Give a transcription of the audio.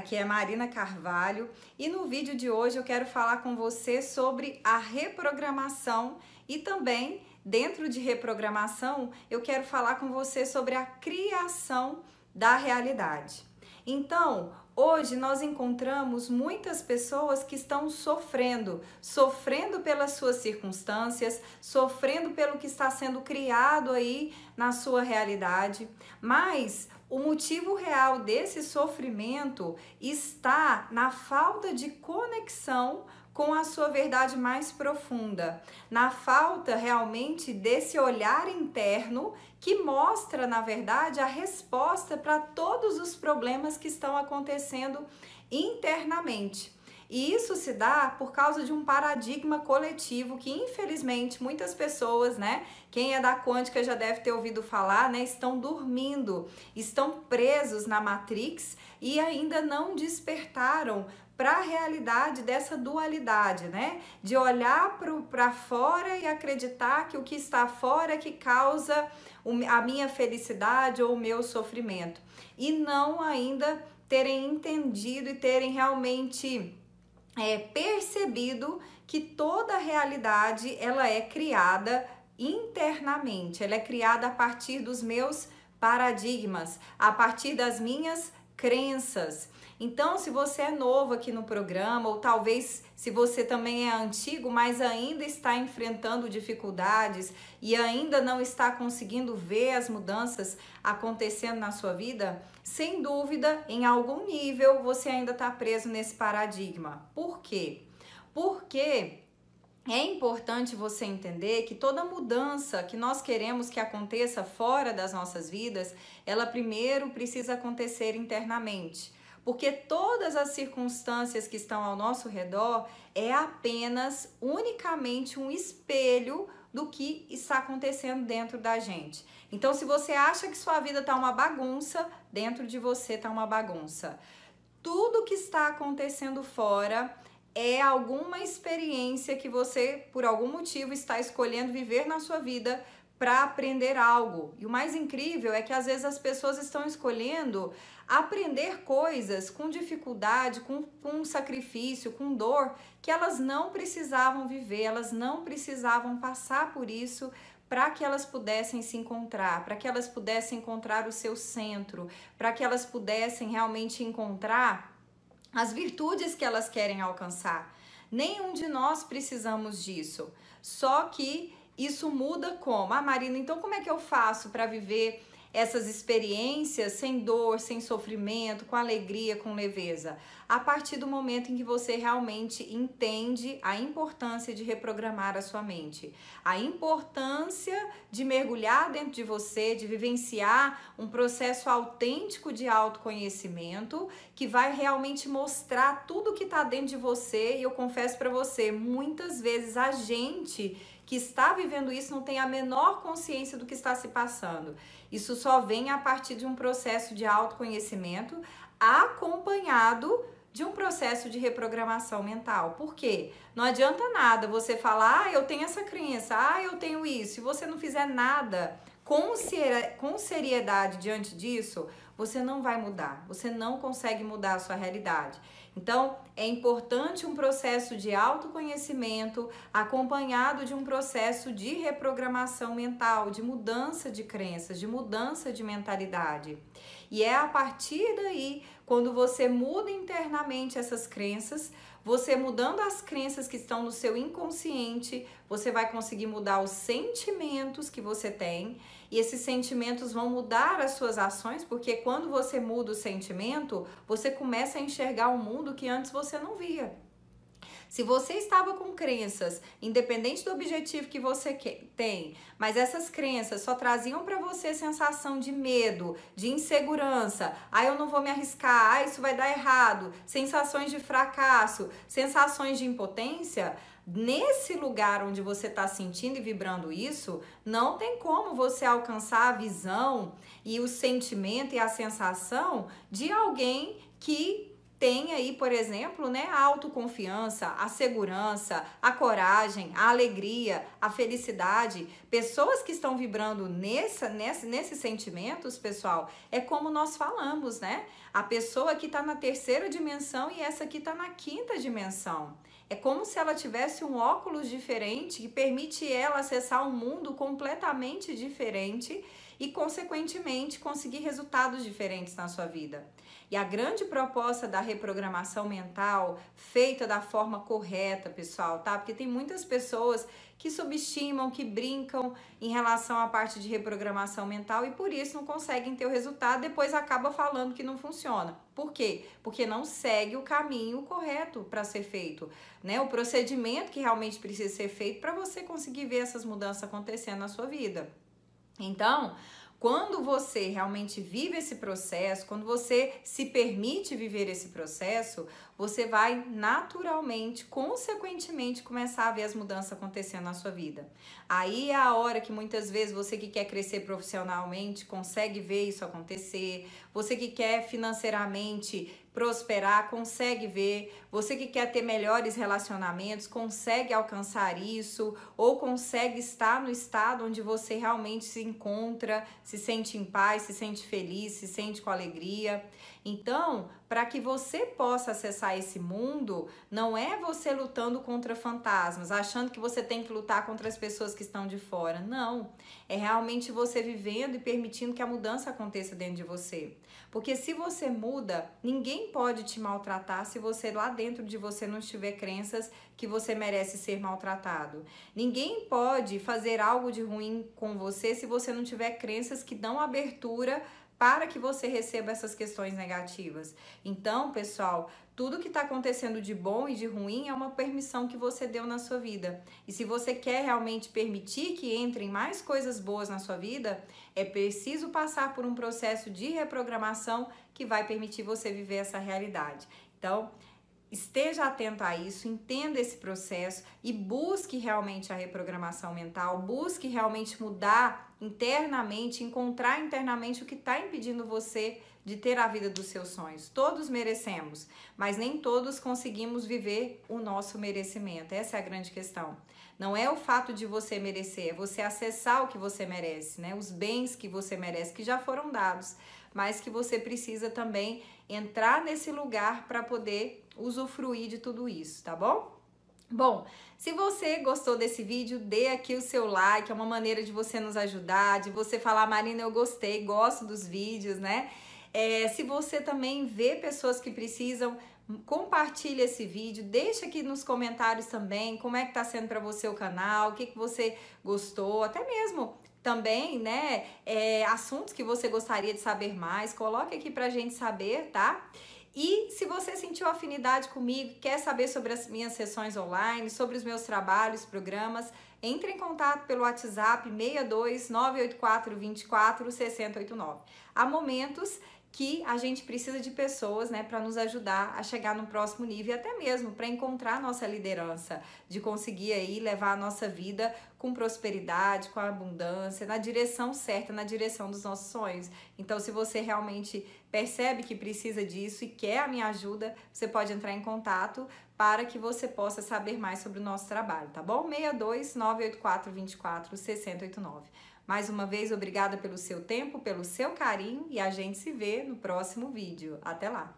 Aqui é Marina Carvalho e no vídeo de hoje eu quero falar com você sobre a reprogramação e também dentro de reprogramação eu quero falar com você sobre a criação da realidade. Então, Hoje nós encontramos muitas pessoas que estão sofrendo, sofrendo pelas suas circunstâncias, sofrendo pelo que está sendo criado aí na sua realidade, mas o motivo real desse sofrimento está na falta de conexão com a sua verdade mais profunda, na falta realmente desse olhar interno que mostra, na verdade, a resposta para todos os problemas que estão acontecendo internamente. E isso se dá por causa de um paradigma coletivo que, infelizmente, muitas pessoas, né? Quem é da quântica já deve ter ouvido falar, né? Estão dormindo, estão presos na Matrix e ainda não despertaram para a realidade dessa dualidade, né? De olhar para fora e acreditar que o que está fora é que causa a minha felicidade ou o meu sofrimento. E não ainda terem entendido e terem realmente é, percebido que toda a realidade ela é criada internamente, ela é criada a partir dos meus paradigmas, a partir das minhas crenças. Então, se você é novo aqui no programa, ou talvez se você também é antigo, mas ainda está enfrentando dificuldades e ainda não está conseguindo ver as mudanças acontecendo na sua vida, sem dúvida, em algum nível você ainda está preso nesse paradigma. Por quê? Porque é importante você entender que toda mudança que nós queremos que aconteça fora das nossas vidas, ela primeiro precisa acontecer internamente porque todas as circunstâncias que estão ao nosso redor é apenas unicamente um espelho do que está acontecendo dentro da gente. Então, se você acha que sua vida está uma bagunça, dentro de você está uma bagunça. Tudo que está acontecendo fora é alguma experiência que você, por algum motivo, está escolhendo viver na sua vida para aprender algo. E o mais incrível é que às vezes as pessoas estão escolhendo aprender coisas com dificuldade, com, com sacrifício, com dor, que elas não precisavam viver, elas não precisavam passar por isso para que elas pudessem se encontrar, para que elas pudessem encontrar o seu centro, para que elas pudessem realmente encontrar as virtudes que elas querem alcançar. Nenhum de nós precisamos disso. Só que isso muda como? Ah, Marina, então como é que eu faço para viver essas experiências sem dor, sem sofrimento, com alegria, com leveza? A partir do momento em que você realmente entende a importância de reprogramar a sua mente, a importância de mergulhar dentro de você, de vivenciar um processo autêntico de autoconhecimento que vai realmente mostrar tudo que está dentro de você. E eu confesso para você, muitas vezes a gente que está vivendo isso não tem a menor consciência do que está se passando. Isso só vem a partir de um processo de autoconhecimento acompanhado de um processo de reprogramação mental. Por quê? Não adianta nada você falar, ah, eu tenho essa crença, ah, eu tenho isso, e você não fizer nada com, com seriedade diante disso, você não vai mudar, você não consegue mudar a sua realidade. Então, é importante um processo de autoconhecimento acompanhado de um processo de reprogramação mental, de mudança de crenças, de mudança de mentalidade. E é a partir daí, quando você muda internamente essas crenças, você mudando as crenças que estão no seu inconsciente, você vai conseguir mudar os sentimentos que você tem, e esses sentimentos vão mudar as suas ações, porque quando você muda o sentimento, você começa a enxergar o um mundo que antes você não via. Se você estava com crenças, independente do objetivo que você tem, mas essas crenças só traziam para você sensação de medo, de insegurança, ah, eu não vou me arriscar, ah, isso vai dar errado, sensações de fracasso, sensações de impotência, nesse lugar onde você está sentindo e vibrando isso, não tem como você alcançar a visão e o sentimento e a sensação de alguém que tem aí, por exemplo, né, a autoconfiança, a segurança, a coragem, a alegria, a felicidade. Pessoas que estão vibrando nessa, nessa, nesses sentimentos, pessoal, é como nós falamos, né? A pessoa que está na terceira dimensão e essa que está na quinta dimensão. É como se ela tivesse um óculos diferente que permite ela acessar um mundo completamente diferente e, consequentemente, conseguir resultados diferentes na sua vida. E a grande proposta da reprogramação mental, feita da forma correta, pessoal, tá? Porque tem muitas pessoas que subestimam, que brincam em relação à parte de reprogramação mental e por isso não conseguem ter o resultado, depois acaba falando que não funciona. Por quê? Porque não segue o caminho correto para ser feito, né? O procedimento que realmente precisa ser feito para você conseguir ver essas mudanças acontecendo na sua vida. Então, quando você realmente vive esse processo, quando você se permite viver esse processo, você vai naturalmente, consequentemente, começar a ver as mudanças acontecendo na sua vida. Aí é a hora que muitas vezes você que quer crescer profissionalmente consegue ver isso acontecer, você que quer financeiramente prosperar, consegue ver. Você que quer ter melhores relacionamentos, consegue alcançar isso ou consegue estar no estado onde você realmente se encontra, se sente em paz, se sente feliz, se sente com alegria. Então, para que você possa acessar esse mundo, não é você lutando contra fantasmas, achando que você tem que lutar contra as pessoas que estão de fora. Não. É realmente você vivendo e permitindo que a mudança aconteça dentro de você. Porque se você muda, ninguém pode te maltratar se você lá dentro de você não tiver crenças que você merece ser maltratado. Ninguém pode fazer algo de ruim com você se você não tiver crenças que dão abertura para que você receba essas questões negativas. Então, pessoal, tudo que está acontecendo de bom e de ruim é uma permissão que você deu na sua vida. E se você quer realmente permitir que entrem mais coisas boas na sua vida, é preciso passar por um processo de reprogramação que vai permitir você viver essa realidade. Então, esteja atento a isso, entenda esse processo e busque realmente a reprogramação mental, busque realmente mudar internamente, encontrar internamente o que está impedindo você de ter a vida dos seus sonhos. Todos merecemos, mas nem todos conseguimos viver o nosso merecimento. Essa é a grande questão. Não é o fato de você merecer, é você acessar o que você merece, né? Os bens que você merece, que já foram dados, mas que você precisa também entrar nesse lugar para poder usufruir de tudo isso, tá bom? Bom, se você gostou desse vídeo, dê aqui o seu like, é uma maneira de você nos ajudar, de você falar, Marina, eu gostei, gosto dos vídeos, né? É, se você também vê pessoas que precisam, compartilhe esse vídeo, deixa aqui nos comentários também como é que tá sendo para você o canal, o que, que você gostou, até mesmo também, né, é, assuntos que você gostaria de saber mais, coloque aqui pra gente saber, tá? E se você sentiu afinidade comigo, quer saber sobre as minhas sessões online, sobre os meus trabalhos, programas, entre em contato pelo WhatsApp 62 984 24 6089. Há momentos que a gente precisa de pessoas, né, para nos ajudar a chegar no próximo nível e até mesmo para encontrar a nossa liderança, de conseguir aí levar a nossa vida com prosperidade, com abundância, na direção certa, na direção dos nossos sonhos. Então, se você realmente percebe que precisa disso e quer a minha ajuda, você pode entrar em contato para que você possa saber mais sobre o nosso trabalho, tá bom? 62 984 24 6089. Mais uma vez, obrigada pelo seu tempo, pelo seu carinho e a gente se vê no próximo vídeo. Até lá!